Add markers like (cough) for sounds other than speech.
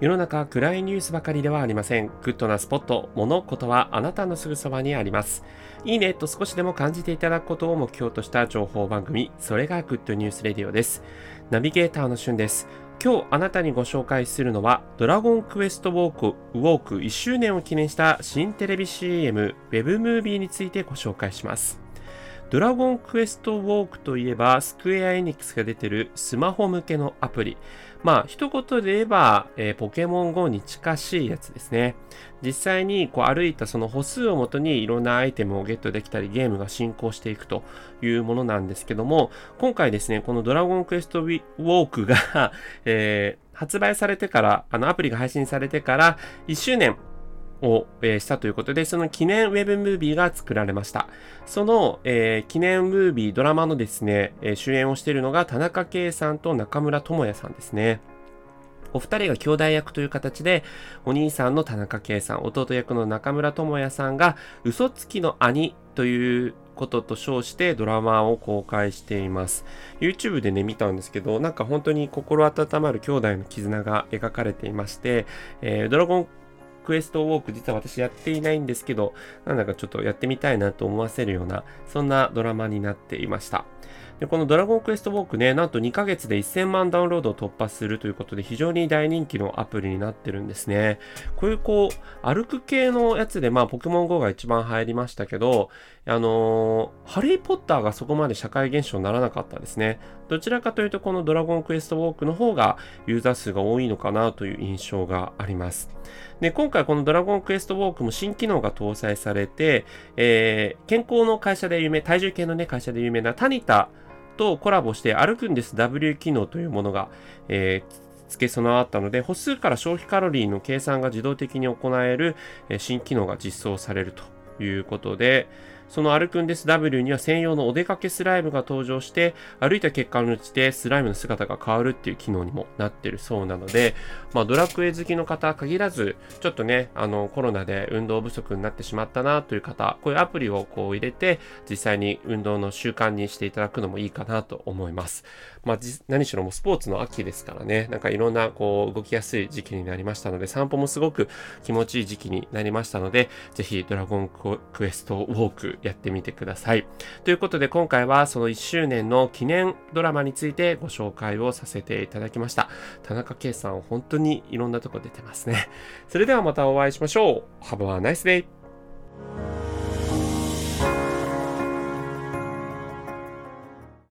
世の中暗いニュースばかりではありません。グッドなスポット、物事はあなたのすぐそばにあります。いいねと少しでも感じていただくことを目標とした情報番組、それがグッドニュースレディオです。ナビゲーターのしゅんです。今日あなたにご紹介するのは、ドラゴンクエストウォーク、ウォーク1周年を記念した新テレビ CM、ウェブムービーについてご紹介します。ドラゴンクエストウォークといえば、スクエアエニックスが出てるスマホ向けのアプリ。まあ、一言で言えば、えー、ポケモン GO に近しいやつですね。実際にこう歩いたその歩数をもとにいろんなアイテムをゲットできたり、ゲームが進行していくというものなんですけども、今回ですね、このドラゴンクエストウォークが (laughs) えー、発売されてから、あのアプリが配信されてから1周年を、したということで、その記念ウェブムービーが作られました。その、えー、記念ムービー、ドラマのですね、主演をしているのが田中圭さんと中村智也さんですね。お二人が兄弟役という形で、お兄さんの田中圭さん、弟役の中村智也さんが、嘘つきの兄ということと称してドラマを公開しています。YouTube でね、見たんですけど、なんか本当に心温まる兄弟の絆が描かれていまして、えー、ドラゴンクエストウォーク実は私やっていないんですけど、なんだかちょっとやってみたいなと思わせるような、そんなドラマになっていました。で、このドラゴンクエストウォークね、なんと2ヶ月で1000万ダウンロードを突破するということで非常に大人気のアプリになってるんですね。こういうこう、歩く系のやつで、まあポケモン GO が一番入りましたけど、あのー、ハリーポッターがそこまで社会現象にならなかったですね。どちらかというとこのドラゴンクエストウォークの方がユーザー数が多いのかなという印象があります。で、今回このドラゴンクエストウォークも新機能が搭載されて、えー、健康の会社で有名、体重計のね、会社で有名なタニタとコラボして歩くんです。W 機能というものが、えー、付け備わったので、歩数から消費カロリーの計算が自動的に行える、え新機能が実装されるということで、そのアルクンデス W には専用のお出かけスライムが登場して、歩いた結果のうちでスライムの姿が変わるっていう機能にもなってるそうなので、まあ、ドラクエ好きの方限らず、ちょっとね、あの、コロナで運動不足になってしまったなという方、こういうアプリをこう入れて、実際に運動の習慣にしていただくのもいいかなと思います。まあ、何しろもうスポーツの秋ですからね、なんかいろんなこう動きやすい時期になりましたので、散歩もすごく気持ちいい時期になりましたので、ぜひドラゴンクエストウォークやってみてください。ということで今回はその1周年の記念ドラマについてご紹介をさせていただきました。田中圭さん本当にいろんなとこ出てますね。それではまたお会いしましょう。Have a nice day!